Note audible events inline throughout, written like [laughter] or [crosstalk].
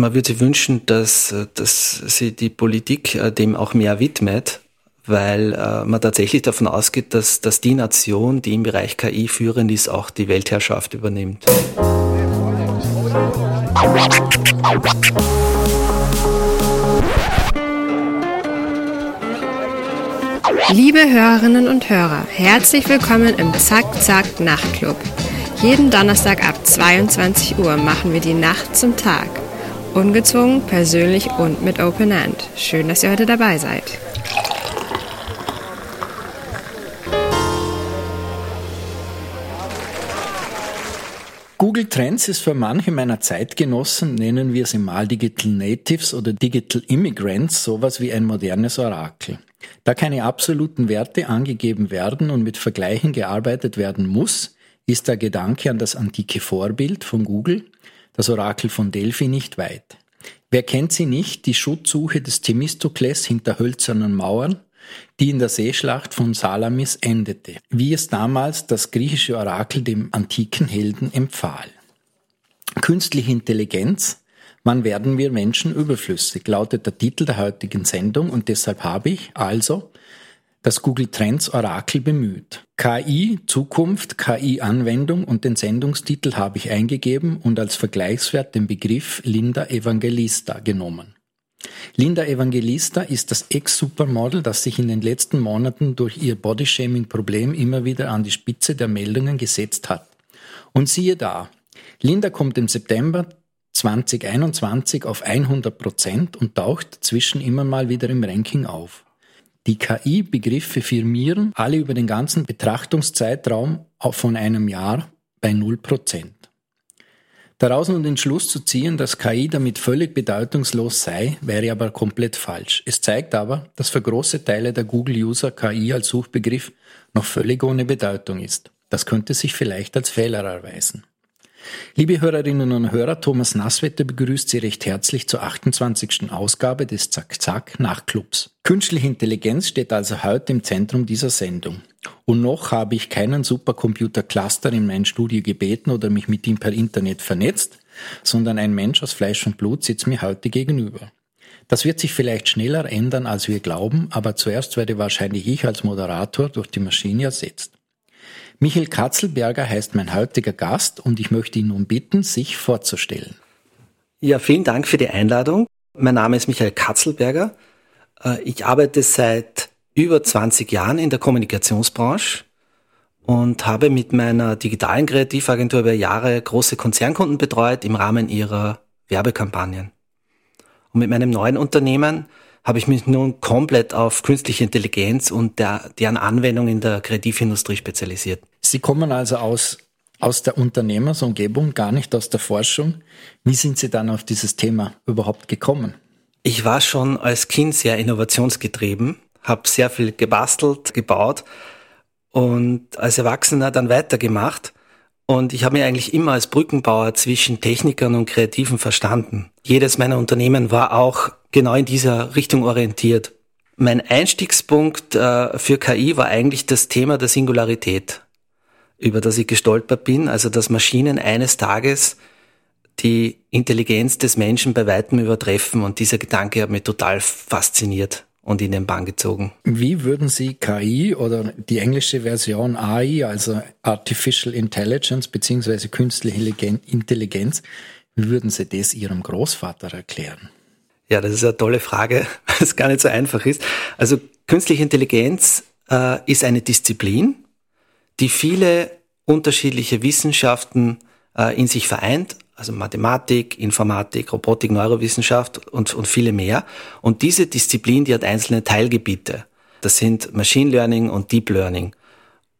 man würde sich wünschen, dass, dass sich die Politik äh, dem auch mehr widmet, weil äh, man tatsächlich davon ausgeht, dass, dass die Nation, die im Bereich KI führend ist, auch die Weltherrschaft übernimmt. Liebe Hörerinnen und Hörer, herzlich willkommen im Zack Zack Nachtclub. Jeden Donnerstag ab 22 Uhr machen wir die Nacht zum Tag. Ungezwungen, persönlich und mit Open End. Schön, dass ihr heute dabei seid. Google Trends ist für manche meiner Zeitgenossen, nennen wir sie mal Digital Natives oder Digital Immigrants, sowas wie ein modernes Orakel. Da keine absoluten Werte angegeben werden und mit Vergleichen gearbeitet werden muss, ist der Gedanke an das antike Vorbild von Google, das Orakel von Delphi, nicht weit. Wer kennt sie nicht, die Schutzsuche des Themistokles hinter hölzernen Mauern, die in der Seeschlacht von Salamis endete, wie es damals das griechische Orakel dem antiken Helden empfahl. Künstliche Intelligenz Wann werden wir Menschen überflüssig? lautet der Titel der heutigen Sendung und deshalb habe ich also das Google Trends Orakel bemüht. KI, Zukunft, KI-Anwendung und den Sendungstitel habe ich eingegeben und als Vergleichswert den Begriff Linda Evangelista genommen. Linda Evangelista ist das Ex-Supermodel, das sich in den letzten Monaten durch ihr Bodyshaming-Problem immer wieder an die Spitze der Meldungen gesetzt hat. Und siehe da, Linda kommt im September 2021 auf 100 Prozent und taucht zwischen immer mal wieder im Ranking auf. Die KI-Begriffe firmieren alle über den ganzen Betrachtungszeitraum von einem Jahr bei 0 Prozent. Daraus nun den Schluss zu ziehen, dass KI damit völlig bedeutungslos sei, wäre aber komplett falsch. Es zeigt aber, dass für große Teile der Google-User KI als Suchbegriff noch völlig ohne Bedeutung ist. Das könnte sich vielleicht als Fehler erweisen. Liebe Hörerinnen und Hörer, Thomas Nasswetter begrüßt Sie recht herzlich zur 28. Ausgabe des Zack Zack Nachtclubs. Künstliche Intelligenz steht also heute im Zentrum dieser Sendung. Und noch habe ich keinen Supercomputer-Cluster in mein Studio gebeten oder mich mit ihm per Internet vernetzt, sondern ein Mensch aus Fleisch und Blut sitzt mir heute gegenüber. Das wird sich vielleicht schneller ändern, als wir glauben, aber zuerst werde wahrscheinlich ich als Moderator durch die Maschine ersetzt. Michael Katzelberger heißt mein heutiger Gast und ich möchte ihn nun bitten, sich vorzustellen. Ja, vielen Dank für die Einladung. Mein Name ist Michael Katzelberger. Äh, ich arbeite seit über 20 Jahren in der Kommunikationsbranche und habe mit meiner digitalen Kreativagentur über Jahre große Konzernkunden betreut im Rahmen ihrer Werbekampagnen. Und mit meinem neuen Unternehmen habe ich mich nun komplett auf künstliche Intelligenz und der, deren Anwendung in der Kreativindustrie spezialisiert. Sie kommen also aus, aus der Unternehmersumgebung, gar nicht aus der Forschung. Wie sind Sie dann auf dieses Thema überhaupt gekommen? Ich war schon als Kind sehr innovationsgetrieben, habe sehr viel gebastelt, gebaut und als Erwachsener dann weitergemacht. Und ich habe mich eigentlich immer als Brückenbauer zwischen Technikern und Kreativen verstanden. Jedes meiner Unternehmen war auch genau in dieser Richtung orientiert. Mein Einstiegspunkt äh, für KI war eigentlich das Thema der Singularität, über das ich gestolpert bin, also dass Maschinen eines Tages die Intelligenz des Menschen bei weitem übertreffen und dieser Gedanke hat mich total fasziniert und in den Bann gezogen. Wie würden Sie KI oder die englische Version AI, also Artificial Intelligence beziehungsweise künstliche Intelligenz, wie würden Sie das Ihrem Großvater erklären? Ja, das ist eine tolle Frage, [laughs] weil es gar nicht so einfach ist. Also künstliche Intelligenz äh, ist eine Disziplin, die viele unterschiedliche Wissenschaften äh, in sich vereint, also Mathematik, Informatik, Robotik, Neurowissenschaft und, und viele mehr. Und diese Disziplin, die hat einzelne Teilgebiete. Das sind Machine Learning und Deep Learning.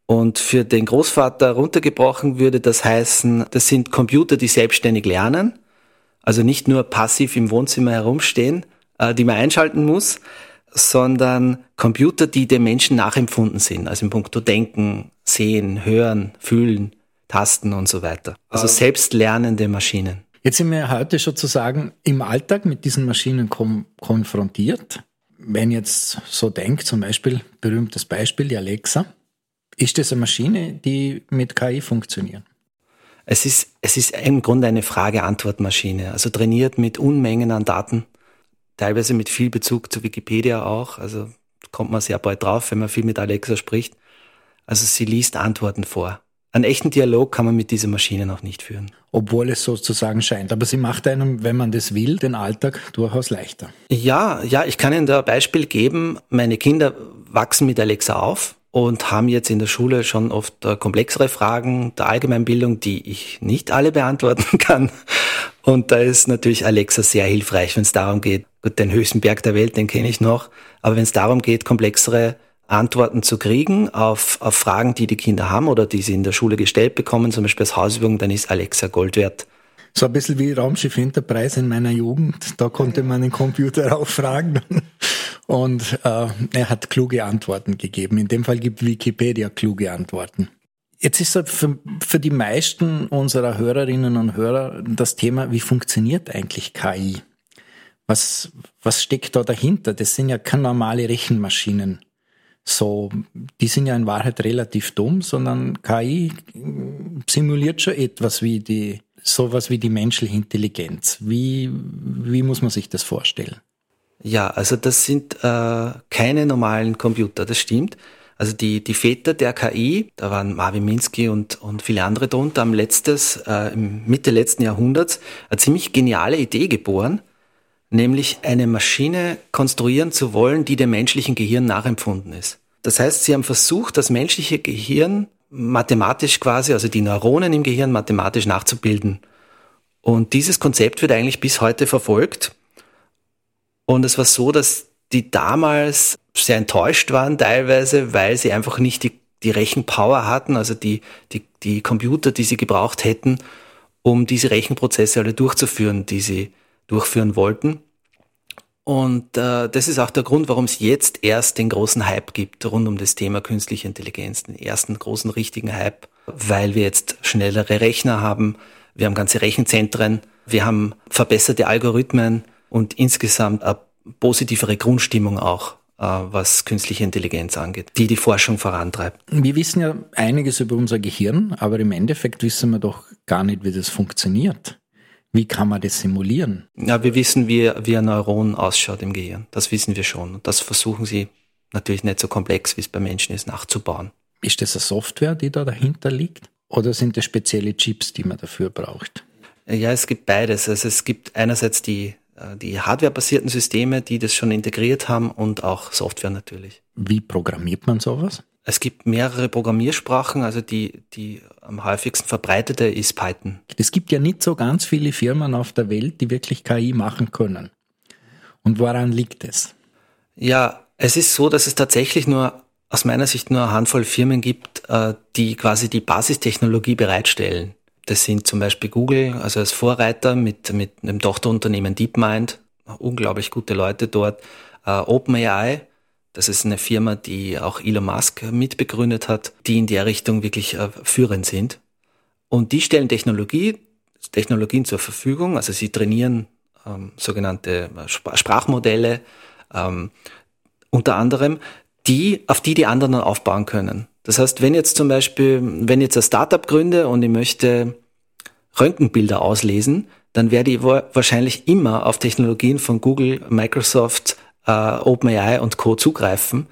Und für den Großvater runtergebrochen würde das heißen, das sind Computer, die selbstständig lernen also nicht nur passiv im Wohnzimmer herumstehen, äh, die man einschalten muss, sondern Computer, die dem Menschen nachempfunden sind, also im Punkto Denken, Sehen, Hören, Fühlen, Tasten und so weiter. Also ähm. selbstlernende Maschinen. Jetzt sind wir heute sozusagen im Alltag mit diesen Maschinen konfrontiert. Wenn jetzt so denkt, zum Beispiel, berühmtes Beispiel, die Alexa, ist das eine Maschine, die mit KI funktioniert? Es ist, es ist im Grunde eine Frage-Antwort-Maschine, also trainiert mit Unmengen an Daten, teilweise mit viel Bezug zu Wikipedia auch, also kommt man sehr bald drauf, wenn man viel mit Alexa spricht. Also sie liest Antworten vor. Einen echten Dialog kann man mit dieser Maschine noch nicht führen. Obwohl es sozusagen scheint. Aber sie macht einem, wenn man das will, den Alltag durchaus leichter. Ja, ja, ich kann Ihnen da ein Beispiel geben. Meine Kinder wachsen mit Alexa auf und haben jetzt in der Schule schon oft äh, komplexere Fragen der Allgemeinbildung, die ich nicht alle beantworten [laughs] kann. Und da ist natürlich Alexa sehr hilfreich, wenn es darum geht, gut, den höchsten Berg der Welt, den kenne ich noch, aber wenn es darum geht, komplexere Antworten zu kriegen auf, auf Fragen, die die Kinder haben oder die sie in der Schule gestellt bekommen, zum Beispiel als Hausübung, dann ist Alexa Gold wert. So ein bisschen wie Raumschiff Enterprise in meiner Jugend. Da konnte man den Computer [laughs] auch fragen. Und äh, er hat kluge Antworten gegeben. In dem Fall gibt Wikipedia kluge Antworten. Jetzt ist für, für die meisten unserer Hörerinnen und Hörer das Thema, wie funktioniert eigentlich KI? Was, was steckt da dahinter? Das sind ja keine normale Rechenmaschinen so, die sind ja in Wahrheit relativ dumm, sondern KI simuliert schon etwas wie die, sowas wie die menschliche Intelligenz. Wie, wie muss man sich das vorstellen? Ja, also das sind äh, keine normalen Computer, das stimmt. Also die, die Väter der KI, da waren Marvin Minsky und, und viele andere drunter, haben letztes, äh, Mitte letzten Jahrhunderts eine ziemlich geniale Idee geboren, nämlich eine Maschine konstruieren zu wollen, die dem menschlichen Gehirn nachempfunden ist. Das heißt, sie haben versucht, das menschliche Gehirn mathematisch quasi, also die Neuronen im Gehirn mathematisch nachzubilden. Und dieses Konzept wird eigentlich bis heute verfolgt. Und es war so, dass die damals sehr enttäuscht waren teilweise, weil sie einfach nicht die, die Rechenpower hatten, also die, die, die Computer, die sie gebraucht hätten, um diese Rechenprozesse alle durchzuführen, die sie durchführen wollten. Und äh, das ist auch der Grund, warum es jetzt erst den großen Hype gibt rund um das Thema künstliche Intelligenz, den ersten großen richtigen Hype, weil wir jetzt schnellere Rechner haben, wir haben ganze Rechenzentren, wir haben verbesserte Algorithmen und insgesamt eine positivere Grundstimmung auch äh, was künstliche Intelligenz angeht, die die Forschung vorantreibt. Wir wissen ja einiges über unser Gehirn, aber im Endeffekt wissen wir doch gar nicht, wie das funktioniert. Wie kann man das simulieren? Ja, wir wissen, wie, wie ein Neuron ausschaut im Gehirn. Das wissen wir schon. Und das versuchen sie natürlich nicht so komplex, wie es bei Menschen ist, nachzubauen. Ist das eine Software, die da dahinter liegt? Oder sind das spezielle Chips, die man dafür braucht? Ja, es gibt beides. Also es gibt einerseits die, äh, die hardwarebasierten Systeme, die das schon integriert haben und auch Software natürlich. Wie programmiert man sowas? Es gibt mehrere Programmiersprachen, also die, die am häufigsten verbreitete ist Python. Es gibt ja nicht so ganz viele Firmen auf der Welt, die wirklich KI machen können. Und woran liegt es? Ja, es ist so, dass es tatsächlich nur aus meiner Sicht nur eine Handvoll Firmen gibt, äh, die quasi die Basistechnologie bereitstellen. Das sind zum Beispiel Google, also als Vorreiter mit, mit einem Tochterunternehmen DeepMind, unglaublich gute Leute dort, äh, OpenAI, das ist eine Firma, die auch Elon Musk mitbegründet hat, die in der Richtung wirklich äh, führend sind. Und die stellen Technologie, Technologien zur Verfügung. Also sie trainieren ähm, sogenannte äh, Sp Sprachmodelle, ähm, unter anderem, die, auf die die anderen dann aufbauen können. Das heißt, wenn jetzt zum Beispiel, wenn jetzt ein Startup gründe und ich möchte Röntgenbilder auslesen, dann werde ich wahrscheinlich immer auf Technologien von Google, Microsoft, äh, OpenAI und Co. zugreifen,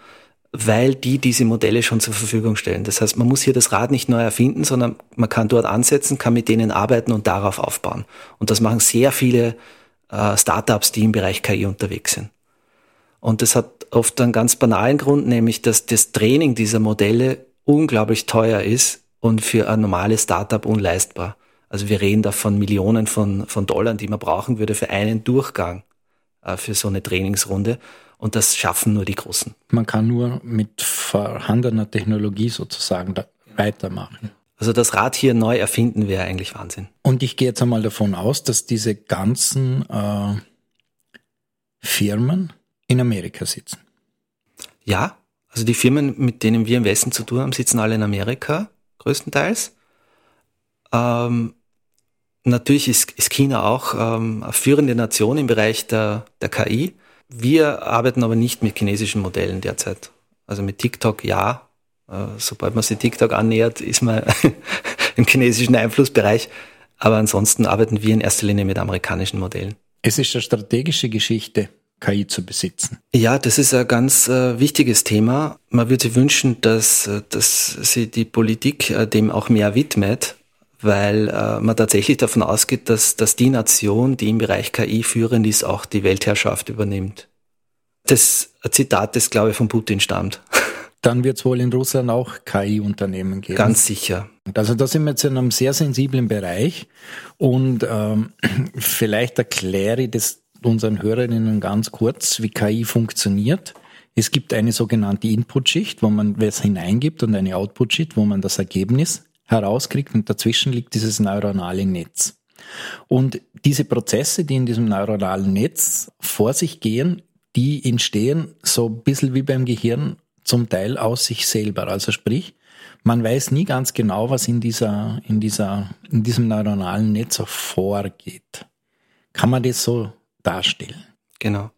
weil die diese Modelle schon zur Verfügung stellen. Das heißt, man muss hier das Rad nicht neu erfinden, sondern man kann dort ansetzen, kann mit denen arbeiten und darauf aufbauen. Und das machen sehr viele äh, Startups, die im Bereich KI unterwegs sind. Und das hat oft einen ganz banalen Grund, nämlich dass das Training dieser Modelle unglaublich teuer ist und für ein normales Startup unleistbar. Also wir reden da von Millionen von, von Dollar, die man brauchen würde für einen Durchgang. Äh, für so eine Trainingsrunde. Und das schaffen nur die Großen. Man kann nur mit vorhandener Technologie sozusagen weitermachen. Also das Rad hier neu erfinden wäre eigentlich Wahnsinn. Und ich gehe jetzt einmal davon aus, dass diese ganzen äh, Firmen in Amerika sitzen. Ja, also die Firmen, mit denen wir im Westen zu tun haben, sitzen alle in Amerika, größtenteils. Ähm, Natürlich ist, ist China auch ähm, eine führende Nation im Bereich der, der KI. Wir arbeiten aber nicht mit chinesischen Modellen derzeit. Also mit TikTok ja. Äh, sobald man sich TikTok annähert, ist man, [laughs] im chinesischen Einflussbereich. Aber ansonsten arbeiten wir in erster Linie mit amerikanischen Modellen. Es ist eine strategische Geschichte. KI zu besitzen? Ja, das ist ein ganz äh, wichtiges Thema. Man würde sich wünschen, dass, äh, dass sie die Politik äh, dem auch mehr widmet, weil äh, man tatsächlich davon ausgeht, dass, dass die Nation, die im Bereich KI führend ist, auch die Weltherrschaft übernimmt. Das Zitat, das glaube ich von Putin stammt. [laughs] Dann wird es wohl in Russland auch KI-Unternehmen geben. Ganz sicher. Also da sind wir jetzt in einem sehr sensiblen Bereich und ähm, [clears throat] vielleicht erkläre ich das unseren Hörerinnen ganz kurz, wie KI funktioniert. Es gibt eine sogenannte Input-Schicht, wo man was hineingibt und eine Output-Schicht, wo man das Ergebnis herauskriegt und dazwischen liegt dieses neuronale Netz. Und diese Prozesse, die in diesem neuronalen Netz vor sich gehen, die entstehen so ein bisschen wie beim Gehirn zum Teil aus sich selber. Also sprich, man weiß nie ganz genau, was in dieser, in dieser, in diesem neuronalen Netz auch vorgeht. Kann man das so darstellen? Genau.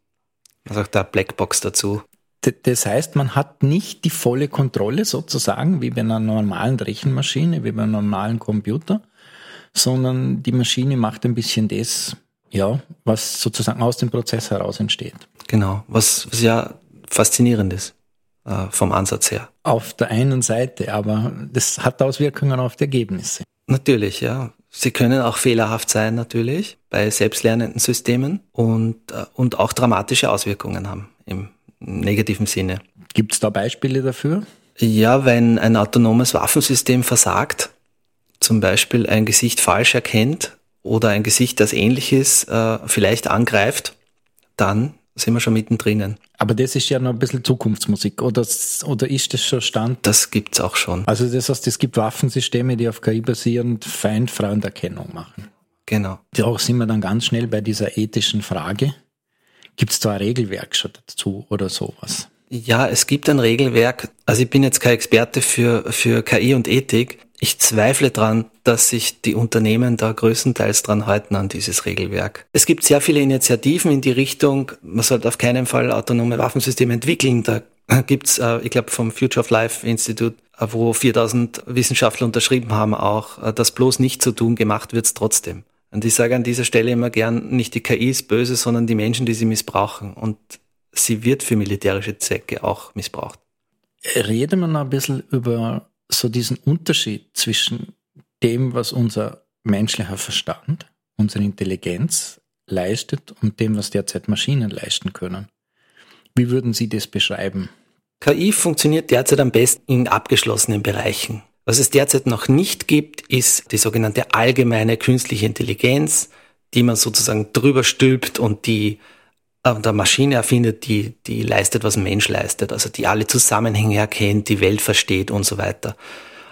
Man sagt da Blackbox dazu. Das heißt, man hat nicht die volle Kontrolle sozusagen, wie bei einer normalen Rechenmaschine, wie bei einem normalen Computer, sondern die Maschine macht ein bisschen das, ja, was sozusagen aus dem Prozess heraus entsteht. Genau, was, was ja faszinierend ist äh, vom Ansatz her. Auf der einen Seite, aber das hat Auswirkungen auf die Ergebnisse. Natürlich, ja. Sie können auch fehlerhaft sein, natürlich, bei selbstlernenden Systemen und, äh, und auch dramatische Auswirkungen haben im negativen Sinne. Gibt es da Beispiele dafür? Ja, wenn ein autonomes Waffensystem versagt, zum Beispiel ein Gesicht falsch erkennt oder ein Gesicht, das ähnlich ist, äh, vielleicht angreift, dann sind wir schon mittendrin. Aber das ist ja noch ein bisschen Zukunftsmusik, oder, oder ist das schon Stand? Das gibt's auch schon. Also das heißt, es gibt Waffensysteme, die auf KI basierend Feindfrauenerkennung machen. Genau. Da sind wir dann ganz schnell bei dieser ethischen Frage. Gibt es da ein Regelwerk schon dazu oder sowas? Ja, es gibt ein Regelwerk. Also ich bin jetzt kein Experte für, für KI und Ethik. Ich zweifle dran, dass sich die Unternehmen da größtenteils dran halten an dieses Regelwerk. Es gibt sehr viele Initiativen in die Richtung, man sollte auf keinen Fall autonome Waffensysteme entwickeln. Da [laughs] gibt's, äh, ich glaube, vom Future of Life Institute, äh, wo 4000 Wissenschaftler unterschrieben haben, auch, äh, dass bloß nicht zu tun, gemacht wird's trotzdem. Und ich sage an dieser Stelle immer gern, nicht die KI ist böse, sondern die Menschen, die sie missbrauchen. Und sie wird für militärische Zwecke auch missbraucht. Reden wir noch ein bisschen über so diesen Unterschied zwischen dem, was unser menschlicher Verstand, unsere Intelligenz leistet und dem, was derzeit Maschinen leisten können. Wie würden Sie das beschreiben? KI funktioniert derzeit am besten in abgeschlossenen Bereichen. Was es derzeit noch nicht gibt, ist die sogenannte allgemeine künstliche Intelligenz, die man sozusagen drüber stülpt und die äh, der Maschine erfindet, die, die leistet, was ein Mensch leistet, also die alle Zusammenhänge erkennt, die Welt versteht und so weiter.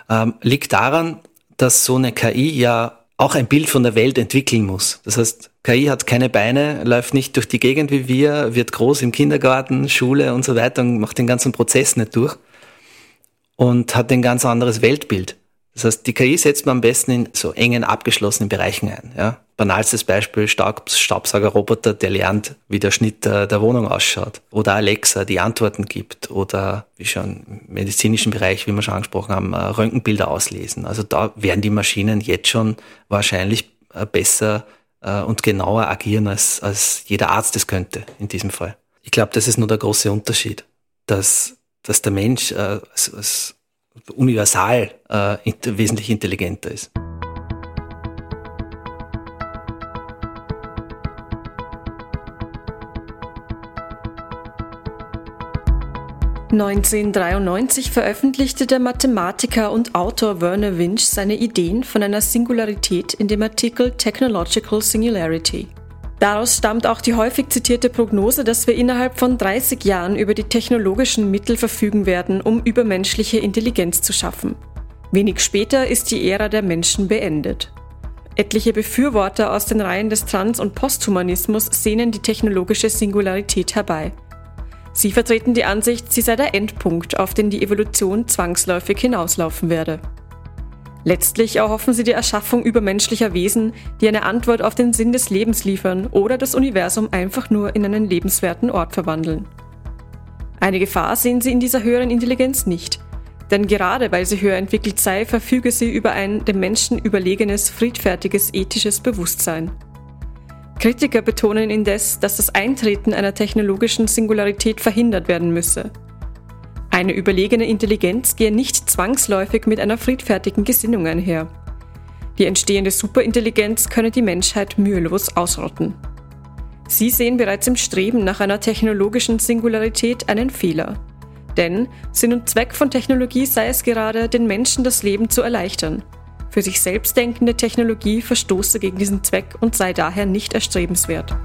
Ähm, liegt daran, dass so eine KI ja auch ein Bild von der Welt entwickeln muss. Das heißt, KI hat keine Beine, läuft nicht durch die Gegend wie wir, wird groß im Kindergarten, Schule und so weiter und macht den ganzen Prozess nicht durch und hat ein ganz anderes Weltbild. Das heißt, die KI setzt man am besten in so engen, abgeschlossenen Bereichen ein. Ja? Banalstes Beispiel, Staubsaugerroboter, der lernt, wie der Schnitt der, der, Wohnung ausschaut. Oder Alexa, die Antworten gibt. Oder, wie schon im medizinischen Bereich, wie wir schon angesprochen haben, äh, Röntgenbilder auslesen. Also da werden die Maschinen jetzt schon wahrscheinlich äh, besser äh, und genauer agieren, als, als jeder Arzt es könnte in diesem Fall. Ich glaube, das ist nur der große Unterschied, dass, dass der Mensch als, als universal äh, wesentlich intelligenter ist. (1993) veröffentlichte der Mathematiker und Autor Werner Winch seine Ideen von einer Singularität in dem Artikel Technological Singularity. Daraus stammt auch die häufig zitierte Prognose, dass wir innerhalb von 30 Jahren über die technologischen Mittel verfügen werden, um übermenschliche Intelligenz zu schaffen. Wenig später ist die Ära der Menschen beendet. Etliche Befürworter aus den Reihen des Trans- und Posthumanismus sehnen die technologische Singularität herbei. Sie vertreten die Ansicht, sie sei der Endpunkt, auf den die Evolution zwangsläufig hinauslaufen werde. Letztlich erhoffen sie die Erschaffung übermenschlicher Wesen, die eine Antwort auf den Sinn des Lebens liefern oder das Universum einfach nur in einen lebenswerten Ort verwandeln. Eine Gefahr sehen sie in dieser höheren Intelligenz nicht. Denn gerade weil sie höher entwickelt sei, verfüge sie über ein dem Menschen überlegenes, friedfertiges, ethisches Bewusstsein. Kritiker betonen indes, dass das Eintreten einer technologischen Singularität verhindert werden müsse. Eine überlegene Intelligenz gehe nicht zwangsläufig mit einer friedfertigen Gesinnung einher. Die entstehende Superintelligenz könne die Menschheit mühelos ausrotten. Sie sehen bereits im Streben nach einer technologischen Singularität einen Fehler. Denn Sinn und Zweck von Technologie sei es gerade, den Menschen das Leben zu erleichtern. Für sich selbst denkende Technologie verstoße gegen diesen Zweck und sei daher nicht erstrebenswert.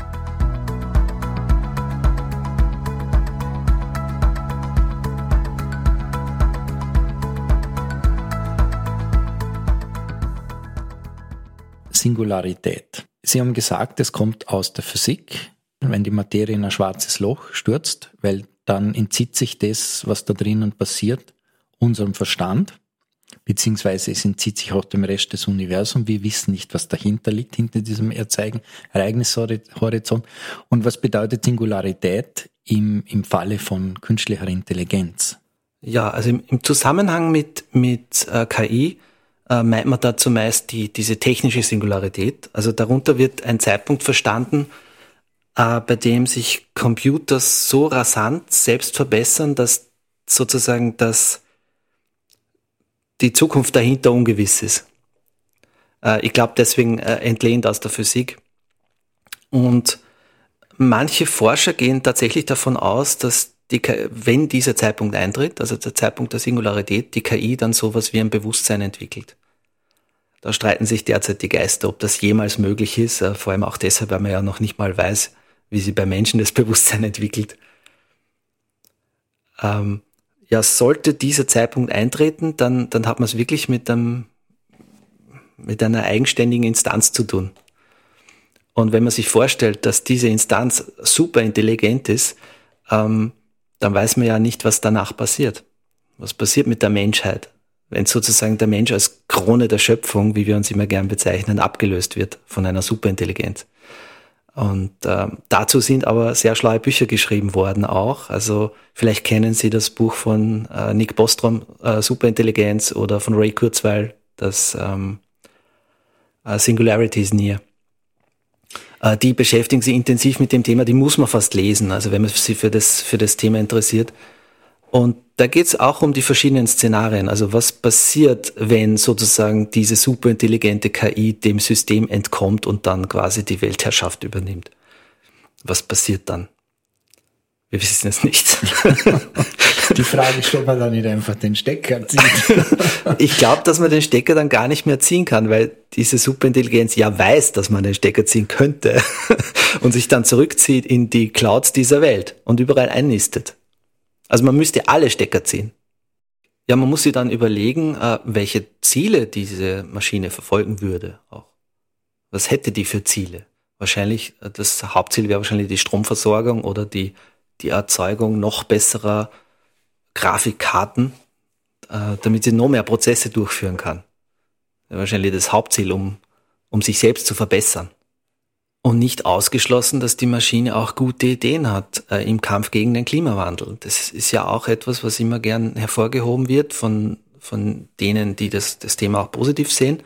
Singularität. Sie haben gesagt, es kommt aus der Physik, wenn die Materie in ein schwarzes Loch stürzt, weil dann entzieht sich das, was da drinnen passiert, unserem Verstand, beziehungsweise es entzieht sich auch dem Rest des Universums. Wir wissen nicht, was dahinter liegt, hinter diesem Erzeigen, Ereignishorizont. Und was bedeutet Singularität im, im Falle von künstlicher Intelligenz? Ja, also im, im Zusammenhang mit, mit äh, KI äh, meint man da zumeist die, diese technische Singularität. Also darunter wird ein Zeitpunkt verstanden, äh, bei dem sich Computer so rasant selbst verbessern, dass sozusagen das, die Zukunft dahinter ungewiss ist. Äh, ich glaube deswegen äh, entlehnt aus der Physik. Und manche Forscher gehen tatsächlich davon aus, dass die, wenn dieser Zeitpunkt eintritt, also der Zeitpunkt der Singularität, die KI dann sowas wie ein Bewusstsein entwickelt. Da streiten sich derzeit die Geister, ob das jemals möglich ist, äh, vor allem auch deshalb, weil man ja noch nicht mal weiß, wie sie bei Menschen das [laughs] Bewusstsein entwickelt. Ähm, ja, sollte dieser Zeitpunkt eintreten, dann, dann hat man es wirklich mit, einem, mit einer eigenständigen Instanz zu tun. Und wenn man sich vorstellt, dass diese Instanz super intelligent ist, ähm, dann weiß man ja nicht, was danach passiert. Was passiert mit der Menschheit, wenn sozusagen der Mensch als Krone der Schöpfung, wie wir uns immer gern bezeichnen, abgelöst wird von einer Superintelligenz. Und äh, dazu sind aber sehr schlaue Bücher geschrieben worden auch. Also vielleicht kennen Sie das Buch von äh, Nick Bostrom, äh, Superintelligenz, oder von Ray Kurzweil, das ähm, äh, Singularity is Near. Äh, die beschäftigen sich intensiv mit dem Thema, die muss man fast lesen, also wenn man sich für das, für das Thema interessiert. Und da geht es auch um die verschiedenen Szenarien. Also was passiert, wenn sozusagen diese superintelligente KI dem System entkommt und dann quasi die Weltherrschaft übernimmt? Was passiert dann? Wir wissen es nicht. [laughs] [laughs] Die Frage ist, ob man da nicht einfach den Stecker zieht. [laughs] Ich glaube, dass man den Stecker dann gar nicht mehr ziehen kann, weil diese Superintelligenz ja weiß, dass man den Stecker ziehen könnte [laughs] und sich dann zurückzieht in die Clouds dieser Welt und überall einnistet. Also man müsste alle Stecker ziehen. Ja, man muss sich dann überlegen, äh, welche Ziele diese Maschine verfolgen würde auch. Was hätte die für Ziele? Wahrscheinlich, äh, das Hauptziel wäre wahrscheinlich die Stromversorgung oder die die Erzeugung noch besserer Grafikkarten, äh, damit sie noch mehr Prozesse durchführen kann. Wahrscheinlich das Hauptziel, um, um sich selbst zu verbessern. Und nicht ausgeschlossen, dass die Maschine auch gute Ideen hat äh, im Kampf gegen den Klimawandel. Das ist ja auch etwas, was immer gern hervorgehoben wird von, von denen, die das, das Thema auch positiv sehen,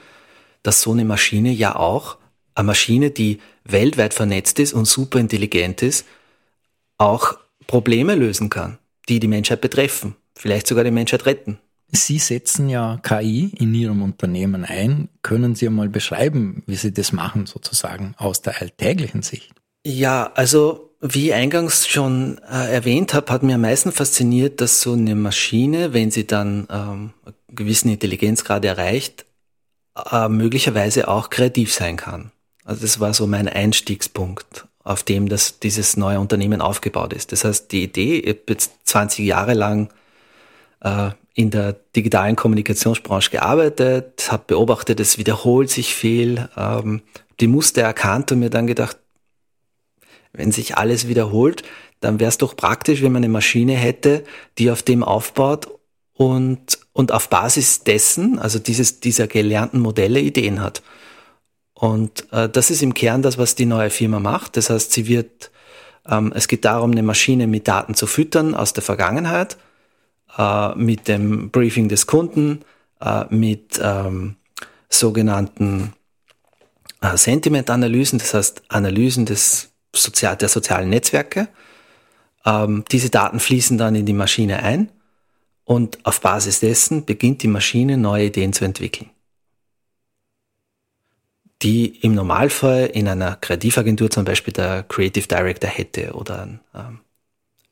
dass so eine Maschine ja auch, eine Maschine, die weltweit vernetzt ist und super intelligent ist, auch Probleme lösen kann, die die Menschheit betreffen, vielleicht sogar die Menschheit retten. Sie setzen ja KI in Ihrem Unternehmen ein. Können Sie einmal beschreiben, wie Sie das machen, sozusagen aus der alltäglichen Sicht? Ja, also wie ich eingangs schon äh, erwähnt habe, hat mir am meisten fasziniert, dass so eine Maschine, wenn sie dann ähm, einen gewissen Intelligenzgrad erreicht, äh, möglicherweise auch kreativ sein kann. Also das war so mein Einstiegspunkt auf dem das, dieses neue Unternehmen aufgebaut ist. Das heißt, die Idee, ich habe jetzt 20 Jahre lang äh, in der digitalen Kommunikationsbranche gearbeitet, habe beobachtet, es wiederholt sich viel, ähm, die Muster erkannt und mir dann gedacht, wenn sich alles wiederholt, dann wäre es doch praktisch, wenn man eine Maschine hätte, die auf dem aufbaut und, und auf Basis dessen, also dieses, dieser gelernten Modelle, Ideen hat. Und äh, das ist im Kern das, was die neue Firma macht. Das heißt, sie wird, ähm, es geht darum, eine Maschine mit Daten zu füttern aus der Vergangenheit, äh, mit dem Briefing des Kunden, äh, mit ähm, sogenannten äh, Sentiment-Analysen, das heißt Analysen des Sozial der sozialen Netzwerke. Ähm, diese Daten fließen dann in die Maschine ein und auf Basis dessen beginnt die Maschine neue Ideen zu entwickeln die im Normalfall in einer Kreativagentur zum Beispiel der Creative Director hätte oder ein, ähm,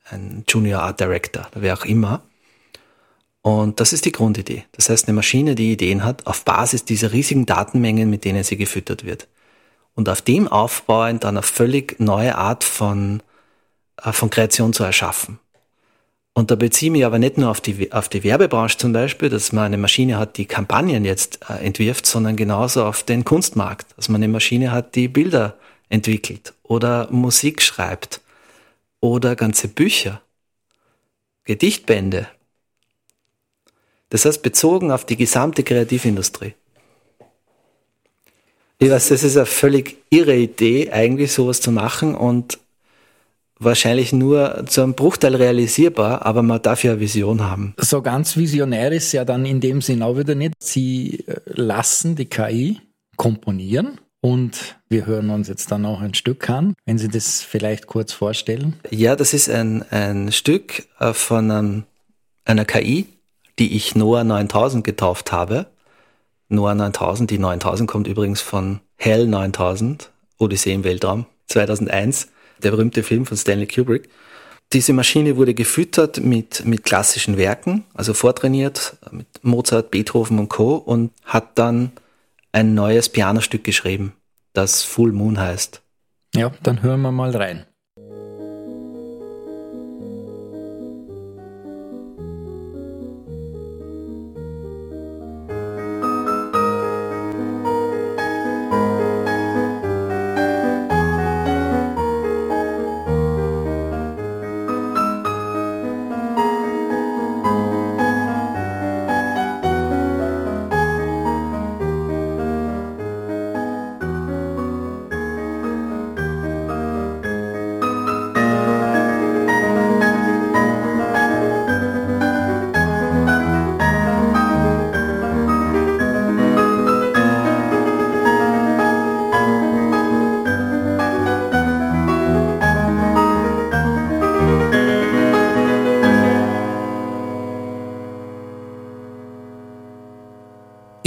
ein Junior Art Director, wer auch immer. Und das ist die Grundidee. Das heißt, eine Maschine, die Ideen hat, auf Basis dieser riesigen Datenmengen, mit denen sie gefüttert wird. Und auf dem aufbauend dann eine völlig neue Art von, äh, von Kreation zu erschaffen. Und da beziehe ich mich aber nicht nur auf die, auf die Werbebranche zum Beispiel, dass man eine Maschine hat, die Kampagnen jetzt äh, entwirft, sondern genauso auf den Kunstmarkt, dass man eine Maschine hat, die Bilder entwickelt oder Musik schreibt oder ganze Bücher, Gedichtbände. Das heißt, bezogen auf die gesamte Kreativindustrie. Ich weiß, das ist eine völlig irre Idee, eigentlich sowas zu machen und wahrscheinlich nur zu einem Bruchteil realisierbar, aber man darf ja eine Vision haben. So ganz visionär ist ja dann in dem Sinn auch wieder nicht. Sie äh, lassen die KI komponieren und wir hören uns jetzt dann auch ein Stück an, wenn Sie das vielleicht kurz vorstellen. Ja, das ist ein, ein Stück äh, von einem, einer KI, die ich Noah 9000 getauft habe. Noah 9000, die 9000 kommt übrigens von Hell 9000, Odyssee im Weltraum 2001 der berühmte Film von Stanley Kubrick. Diese Maschine wurde gefüttert mit, mit klassischen Werken, also vortrainiert mit Mozart, Beethoven und Co. und hat dann ein neues Pianostück geschrieben, das Full Moon heißt. Ja, dann hören wir mal rein.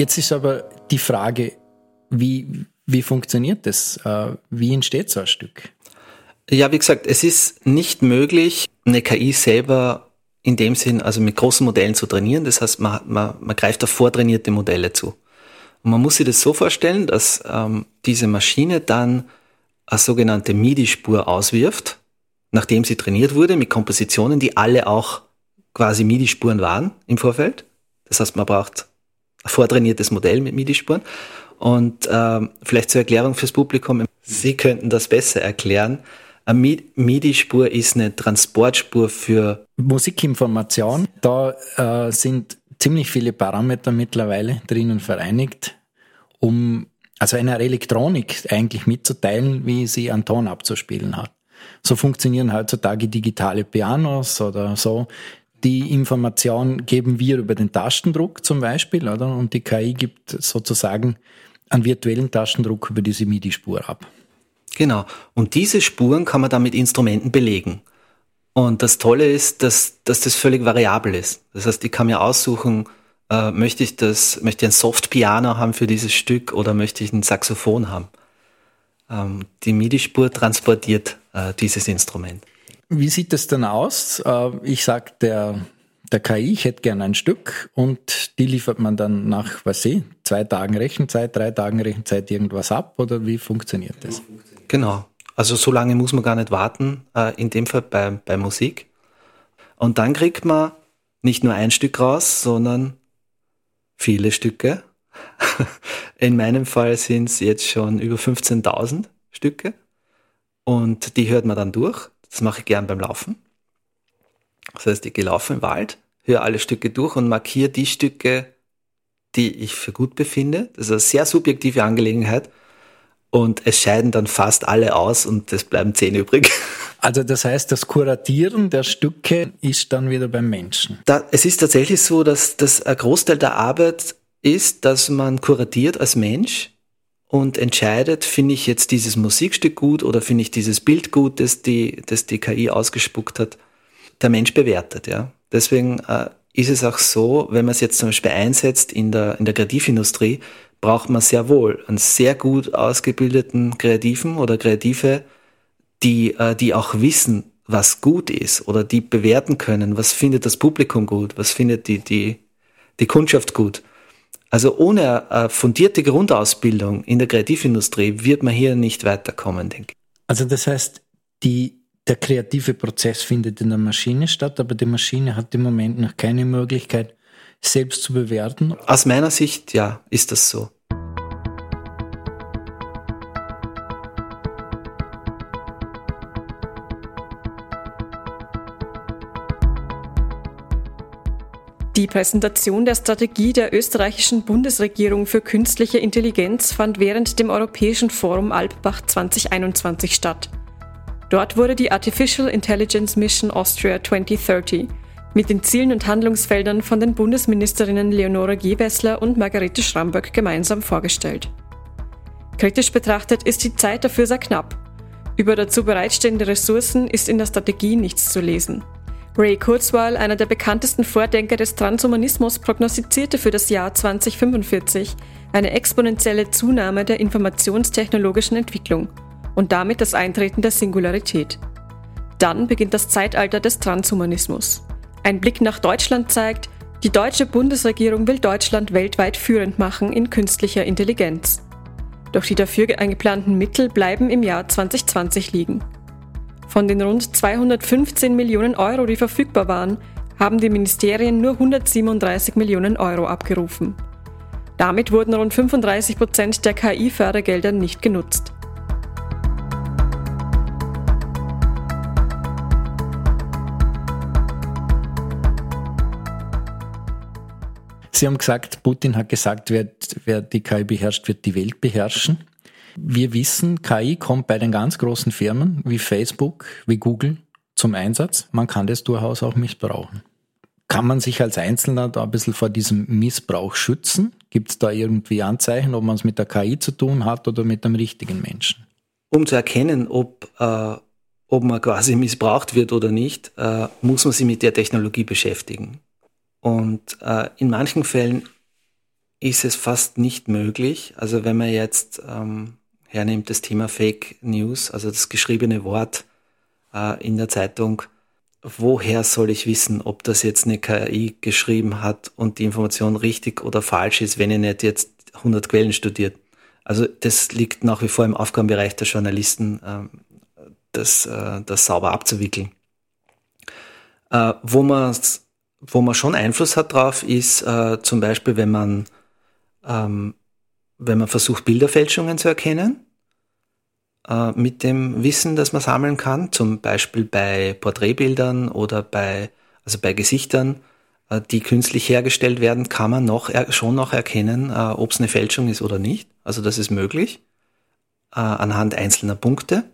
Jetzt ist aber die Frage, wie, wie funktioniert das? Äh, wie entsteht so ein Stück? Ja, wie gesagt, es ist nicht möglich, eine KI selber in dem Sinn, also mit großen Modellen zu trainieren. Das heißt, man, man, man greift auf vortrainierte Modelle zu. Und man muss sich das so vorstellen, dass ähm, diese Maschine dann eine sogenannte MIDI-Spur auswirft, nachdem sie trainiert wurde, mit Kompositionen, die alle auch quasi MIDI-Spuren waren im Vorfeld. Das heißt, man braucht vortrainiertes Modell mit MIDI-Spuren. Und ähm, vielleicht zur Erklärung fürs Publikum, Sie könnten das besser erklären. Eine MIDI-Spur ist eine Transportspur für Musikinformation. Da äh, sind ziemlich viele Parameter mittlerweile drinnen vereinigt, um also einer Elektronik eigentlich mitzuteilen, wie sie einen Ton abzuspielen hat. So funktionieren heutzutage digitale Pianos oder so. Die Information geben wir über den Tastendruck zum Beispiel, oder? Und die KI gibt sozusagen einen virtuellen Tastendruck über diese MIDI-Spur ab. Genau. Und diese Spuren kann man dann mit Instrumenten belegen. Und das Tolle ist, dass, dass das völlig variabel ist. Das heißt, ich kann mir aussuchen, äh, möchte ich das, möchte ich ein Soft-Piano haben für dieses Stück oder möchte ich ein Saxophon haben? Ähm, die MIDI-Spur transportiert äh, dieses Instrument. Wie sieht es denn aus? Äh, ich sag der, der KI, ich hätte gerne ein Stück und die liefert man dann nach, was ich, zwei Tagen Rechenzeit, drei Tagen Rechenzeit irgendwas ab oder wie funktioniert das? Genau. Also so lange muss man gar nicht warten, äh, in dem Fall bei, bei Musik. Und dann kriegt man nicht nur ein Stück raus, sondern viele Stücke. [laughs] In meinem Fall sind es jetzt schon über 15.000 Stücke. Und die hört man dann durch. Das mache ich gern beim Laufen. Das heißt, ich gehe laufen im Wald, höre alle Stücke durch und markiere die Stücke, die ich für gut befinde. Das ist eine sehr subjektive Angelegenheit. Und es scheiden dann fast alle aus und es bleiben zehn übrig. [laughs] Also das heißt, das Kuratieren der Stücke ist dann wieder beim Menschen. Da, es ist tatsächlich so, dass das ein Großteil der Arbeit ist, dass man kuratiert als Mensch und entscheidet, finde ich jetzt dieses Musikstück gut oder finde ich dieses Bild gut, das die, das die KI ausgespuckt hat. Der Mensch bewertet, ja. Deswegen äh, ist es auch so, wenn man es jetzt zum Beispiel einsetzt in der, in der Kreativindustrie, braucht man sehr wohl einen sehr gut ausgebildeten Kreativen oder Kreative, die, äh, die auch wissen, was gut ist oder die bewerten können, was findet das Publikum gut, was findet die, die, die Kundschaft gut. Also ohne eine fundierte Grundausbildung in der Kreativindustrie wird man hier nicht weiterkommen, denke ich. Also das heißt, die, der kreative Prozess findet in der Maschine statt, aber die Maschine hat im Moment noch keine Möglichkeit, selbst zu bewerten. Aus meiner Sicht, ja, ist das so. Präsentation der Strategie der österreichischen Bundesregierung für künstliche Intelligenz fand während dem Europäischen Forum Alpbach 2021 statt. Dort wurde die Artificial Intelligence Mission Austria 2030 mit den Zielen und Handlungsfeldern von den Bundesministerinnen Leonore Gewessler und Margarete Schramböck gemeinsam vorgestellt. Kritisch betrachtet ist die Zeit dafür sehr knapp. Über dazu bereitstehende Ressourcen ist in der Strategie nichts zu lesen. Ray Kurzweil, einer der bekanntesten Vordenker des Transhumanismus, prognostizierte für das Jahr 2045 eine exponentielle Zunahme der informationstechnologischen Entwicklung und damit das Eintreten der Singularität. Dann beginnt das Zeitalter des Transhumanismus. Ein Blick nach Deutschland zeigt, die deutsche Bundesregierung will Deutschland weltweit führend machen in künstlicher Intelligenz. Doch die dafür eingeplanten Mittel bleiben im Jahr 2020 liegen. Von den rund 215 Millionen Euro, die verfügbar waren, haben die Ministerien nur 137 Millionen Euro abgerufen. Damit wurden rund 35 Prozent der KI-Fördergelder nicht genutzt. Sie haben gesagt, Putin hat gesagt, wer, wer die KI beherrscht, wird die Welt beherrschen. Wir wissen, KI kommt bei den ganz großen Firmen wie Facebook, wie Google zum Einsatz. Man kann das durchaus auch missbrauchen. Kann man sich als Einzelner da ein bisschen vor diesem Missbrauch schützen? Gibt es da irgendwie Anzeichen, ob man es mit der KI zu tun hat oder mit einem richtigen Menschen? Um zu erkennen, ob, äh, ob man quasi missbraucht wird oder nicht, äh, muss man sich mit der Technologie beschäftigen. Und äh, in manchen Fällen ist es fast nicht möglich. Also wenn man jetzt ähm, hernimmt, das Thema Fake News, also das geschriebene Wort äh, in der Zeitung, woher soll ich wissen, ob das jetzt eine KI geschrieben hat und die Information richtig oder falsch ist, wenn ihr nicht jetzt 100 Quellen studiert? Also das liegt nach wie vor im Aufgabenbereich der Journalisten, äh, das, äh, das sauber abzuwickeln. Äh, wo, man, wo man schon Einfluss hat drauf, ist äh, zum Beispiel, wenn man ähm, wenn man versucht, Bilderfälschungen zu erkennen, äh, mit dem Wissen, das man sammeln kann, zum Beispiel bei Porträtbildern oder bei, also bei Gesichtern, äh, die künstlich hergestellt werden, kann man noch schon noch erkennen, äh, ob es eine Fälschung ist oder nicht. Also das ist möglich äh, anhand einzelner Punkte,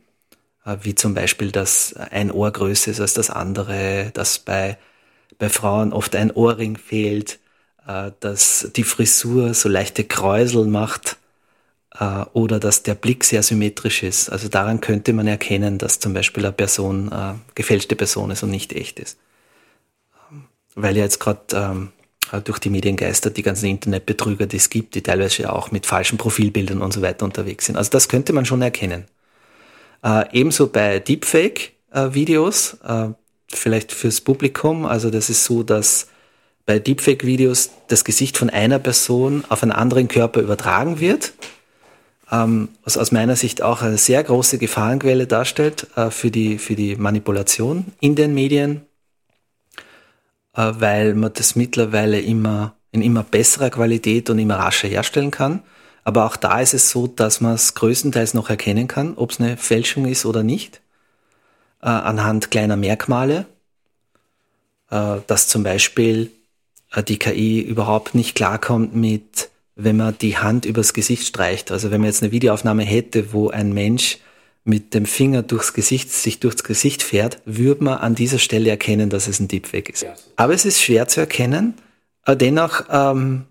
äh, wie zum Beispiel, dass ein Ohr größer ist als das andere, dass bei, bei Frauen oft ein Ohrring fehlt, äh, dass die Frisur so leichte Kräusel macht äh, oder dass der Blick sehr symmetrisch ist. Also daran könnte man erkennen, dass zum Beispiel eine Person äh, gefälschte Person ist und nicht echt ist. Ähm, weil ja jetzt gerade ähm, durch die Medien geistert die ganzen Internetbetrüger, die es gibt, die teilweise ja auch mit falschen Profilbildern und so weiter unterwegs sind. Also das könnte man schon erkennen. Äh, ebenso bei Deepfake-Videos, äh, vielleicht fürs Publikum. Also das ist so, dass bei Deepfake-Videos das Gesicht von einer Person auf einen anderen Körper übertragen wird, ähm, was aus meiner Sicht auch eine sehr große Gefahrenquelle darstellt äh, für, die, für die Manipulation in den Medien, äh, weil man das mittlerweile immer in immer besserer Qualität und immer rascher herstellen kann. Aber auch da ist es so, dass man es größtenteils noch erkennen kann, ob es eine Fälschung ist oder nicht, äh, anhand kleiner Merkmale, äh, dass zum Beispiel die KI überhaupt nicht klarkommt mit, wenn man die Hand übers Gesicht streicht. Also wenn man jetzt eine Videoaufnahme hätte, wo ein Mensch mit dem Finger durchs Gesicht, sich durchs Gesicht fährt, würde man an dieser Stelle erkennen, dass es ein Deepfake ist. Aber es ist schwer zu erkennen. Dennoch ähm,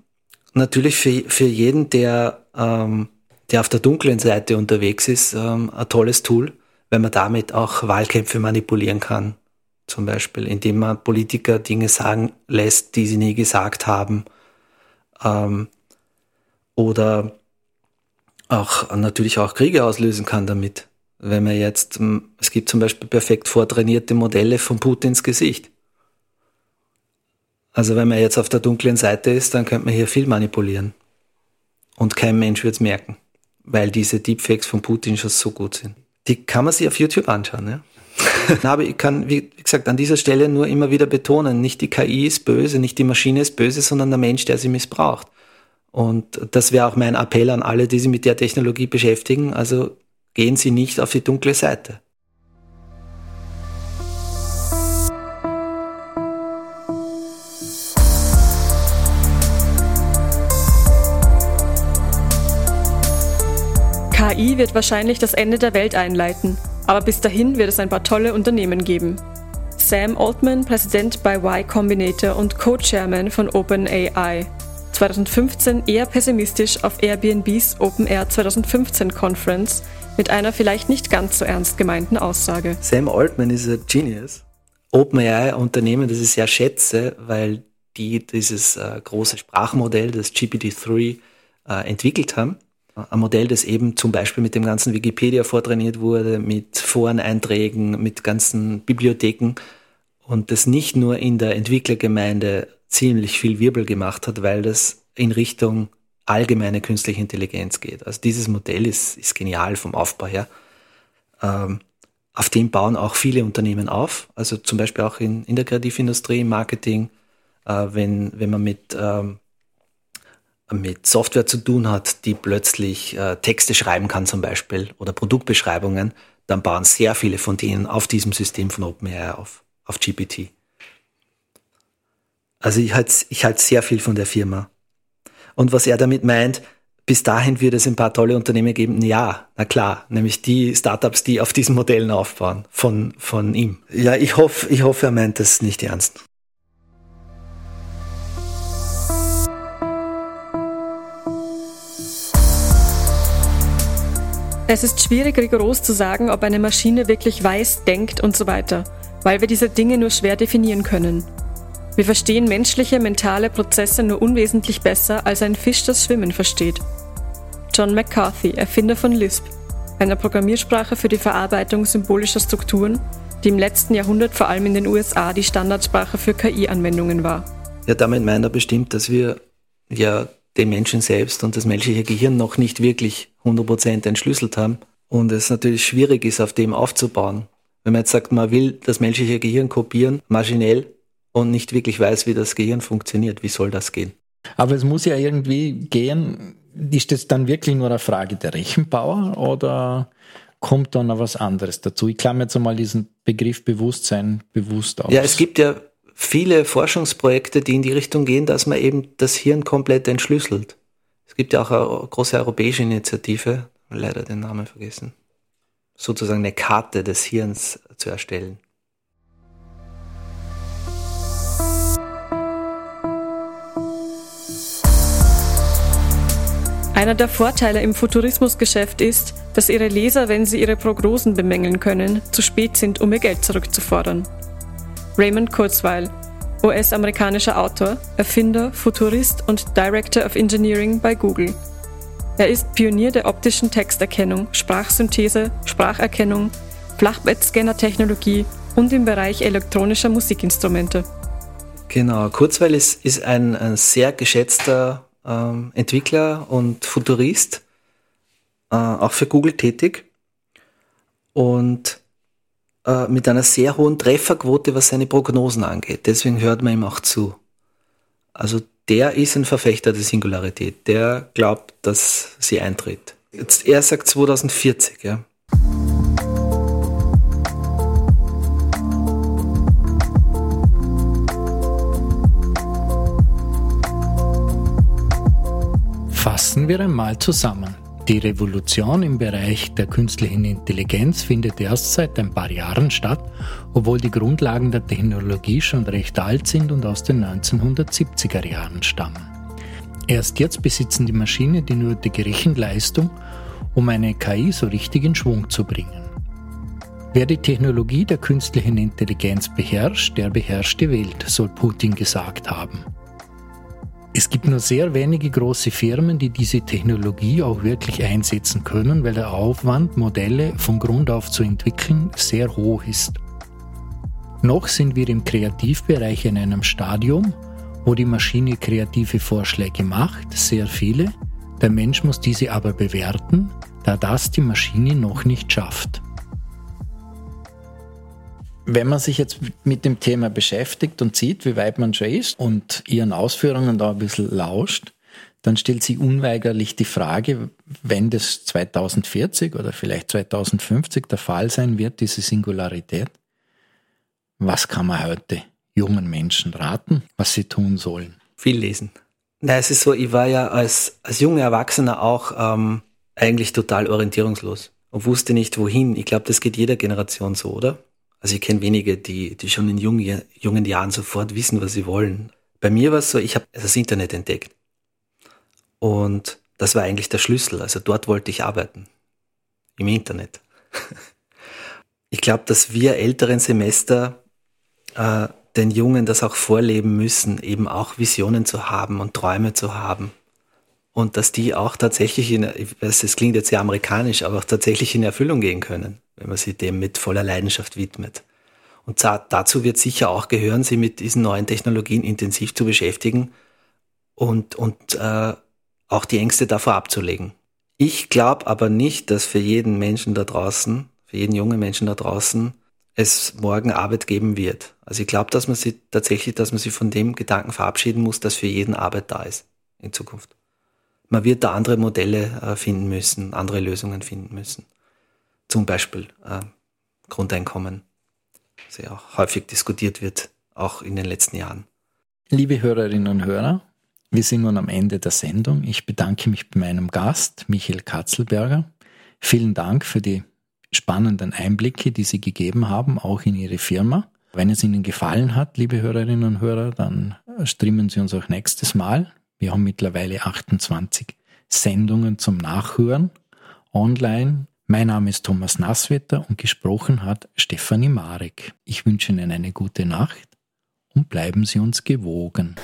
natürlich für, für jeden, der, ähm, der auf der dunklen Seite unterwegs ist, ähm, ein tolles Tool, weil man damit auch Wahlkämpfe manipulieren kann. Zum Beispiel, indem man Politiker Dinge sagen lässt, die sie nie gesagt haben. Ähm, oder auch natürlich auch Kriege auslösen kann damit. Wenn man jetzt, es gibt zum Beispiel perfekt vortrainierte Modelle von Putins Gesicht. Also wenn man jetzt auf der dunklen Seite ist, dann könnte man hier viel manipulieren. Und kein Mensch wird es merken, weil diese Deepfakes von Putin schon so gut sind. Die kann man sich auf YouTube anschauen, ja. Aber ich kann, wie gesagt, an dieser Stelle nur immer wieder betonen, nicht die KI ist böse, nicht die Maschine ist böse, sondern der Mensch, der sie missbraucht. Und das wäre auch mein Appell an alle, die sich mit der Technologie beschäftigen. Also gehen Sie nicht auf die dunkle Seite. KI wird wahrscheinlich das Ende der Welt einleiten, aber bis dahin wird es ein paar tolle Unternehmen geben. Sam Altman, Präsident bei Y Combinator und Co-Chairman von OpenAI. 2015 eher pessimistisch auf Airbnbs Open Air 2015 Conference mit einer vielleicht nicht ganz so ernst gemeinten Aussage. Sam Altman ist ein Genius. OpenAI Unternehmen, das ich sehr schätze, weil die dieses äh, große Sprachmodell, das GPT-3, äh, entwickelt haben. Ein Modell, das eben zum Beispiel mit dem ganzen Wikipedia vortrainiert wurde, mit Foreneinträgen, mit ganzen Bibliotheken und das nicht nur in der Entwicklergemeinde ziemlich viel Wirbel gemacht hat, weil das in Richtung allgemeine künstliche Intelligenz geht. Also dieses Modell ist, ist genial vom Aufbau her. Ähm, auf dem bauen auch viele Unternehmen auf, also zum Beispiel auch in, in der Kreativindustrie, im Marketing, äh, wenn, wenn man mit, ähm, mit Software zu tun hat, die plötzlich äh, Texte schreiben kann zum Beispiel oder Produktbeschreibungen, dann bauen sehr viele von denen auf diesem System von OpenAI auf, auf GPT. Also ich halte ich halt sehr viel von der Firma. Und was er damit meint, bis dahin wird es ein paar tolle Unternehmen geben. Ja, na klar, nämlich die Startups, die auf diesen Modellen aufbauen von, von ihm. Ja, ich hoffe, ich hoffe, er meint das nicht ernst. Es ist schwierig, rigoros zu sagen, ob eine Maschine wirklich weiß, denkt und so weiter, weil wir diese Dinge nur schwer definieren können. Wir verstehen menschliche mentale Prozesse nur unwesentlich besser, als ein Fisch das Schwimmen versteht. John McCarthy, Erfinder von Lisp, einer Programmiersprache für die Verarbeitung symbolischer Strukturen, die im letzten Jahrhundert vor allem in den USA die Standardsprache für KI-Anwendungen war. Ja, damit meint er bestimmt, dass wir ja den Menschen selbst und das menschliche Gehirn noch nicht wirklich 100% entschlüsselt haben und es natürlich schwierig ist, auf dem aufzubauen. Wenn man jetzt sagt, man will das menschliche Gehirn kopieren, maschinell, und nicht wirklich weiß, wie das Gehirn funktioniert. Wie soll das gehen? Aber es muss ja irgendwie gehen. Ist das dann wirklich nur eine Frage der Rechenpower oder kommt da noch was anderes dazu? Ich klammer jetzt einmal diesen Begriff Bewusstsein bewusst aus. Ja, es gibt ja viele Forschungsprojekte, die in die Richtung gehen, dass man eben das Hirn komplett entschlüsselt. Es gibt ja auch eine große europäische Initiative, leider den Namen vergessen, sozusagen eine Karte des Hirns zu erstellen. Einer der Vorteile im Futurismusgeschäft ist, dass ihre Leser, wenn sie ihre Prognosen bemängeln können, zu spät sind, um ihr Geld zurückzufordern. Raymond Kurzweil, US-amerikanischer Autor, Erfinder, Futurist und Director of Engineering bei Google. Er ist Pionier der optischen Texterkennung, Sprachsynthese, Spracherkennung, Flachbettscanner-Technologie und im Bereich elektronischer Musikinstrumente. Genau, Kurzweil ist, ist ein, ein sehr geschätzter ähm, Entwickler und Futurist, äh, auch für Google tätig und äh, mit einer sehr hohen Trefferquote, was seine Prognosen angeht. Deswegen hört man ihm auch zu. Also der ist ein Verfechter der Singularität. Der glaubt, dass sie eintritt. Jetzt, er sagt 2040, ja. Fassen wir einmal zusammen. Die Revolution im Bereich der künstlichen Intelligenz findet erst seit ein paar Jahren statt, obwohl die Grundlagen der Technologie schon recht alt sind und aus den 1970er Jahren stammen. Erst jetzt besitzen die Maschinen die nötige Rechenleistung, um eine KI so richtig in Schwung zu bringen. Wer die Technologie der künstlichen Intelligenz beherrscht, der beherrscht die Welt, soll Putin gesagt haben. Es gibt nur sehr wenige große Firmen, die diese Technologie auch wirklich einsetzen können, weil der Aufwand, Modelle von Grund auf zu entwickeln, sehr hoch ist. Noch sind wir im Kreativbereich in einem Stadium, wo die Maschine kreative Vorschläge macht, sehr viele. Der Mensch muss diese aber bewerten, da das die Maschine noch nicht schafft. Wenn man sich jetzt mit dem Thema beschäftigt und sieht, wie weit man schon ist und ihren Ausführungen da ein bisschen lauscht, dann stellt sich unweigerlich die Frage, wenn das 2040 oder vielleicht 2050 der Fall sein wird, diese Singularität, was kann man heute jungen Menschen raten, was sie tun sollen? Viel lesen. Na, es ist so, ich war ja als, als junger Erwachsener auch ähm, eigentlich total orientierungslos und wusste nicht wohin. Ich glaube, das geht jeder Generation so, oder? Also ich kenne wenige, die, die schon in jungen, jungen Jahren sofort wissen, was sie wollen. Bei mir war es so, ich habe das Internet entdeckt. Und das war eigentlich der Schlüssel. Also dort wollte ich arbeiten. Im Internet. [laughs] Ich glaube, dass wir älteren Semester äh, den Jungen das auch vorleben müssen, eben auch Visionen zu haben und Träume zu haben. Und dass die auch tatsächlich in, ich weiß, es klingt jetzt sehr amerikanisch, aber auch tatsächlich in Erfüllung gehen können wenn man sich dem mit voller Leidenschaft widmet. Und dazu wird sicher auch gehören, sich mit diesen neuen Technologien intensiv zu beschäftigen und, und äh, auch die Ängste davor abzulegen. Ich glaube aber nicht, dass für jeden Menschen da draußen, für jeden jungen Menschen da draußen, es morgen Arbeit geben wird. Also ich glaube, dass man sich tatsächlich, dass man sich von dem Gedanken verabschieden muss, dass für jeden Arbeit da ist in Zukunft. Man wird da andere Modelle äh, finden müssen, andere Lösungen finden müssen zum Beispiel äh, Grundeinkommen, das ja auch häufig diskutiert wird, auch in den letzten Jahren. Liebe Hörerinnen und Hörer, wir sind nun am Ende der Sendung. Ich bedanke mich bei meinem Gast, Michael Katzelberger. Vielen Dank für die spannenden Einblicke, die Sie gegeben haben, auch in Ihre Firma. Wenn es Ihnen gefallen hat, liebe Hörerinnen und Hörer, dann streamen Sie uns auch nächstes Mal. Wir haben mittlerweile 28 Sendungen zum Nachhören online mein Name ist Thomas Nasswetter und gesprochen hat Stefanie Marek. Ich wünsche Ihnen eine gute Nacht und bleiben Sie uns gewogen.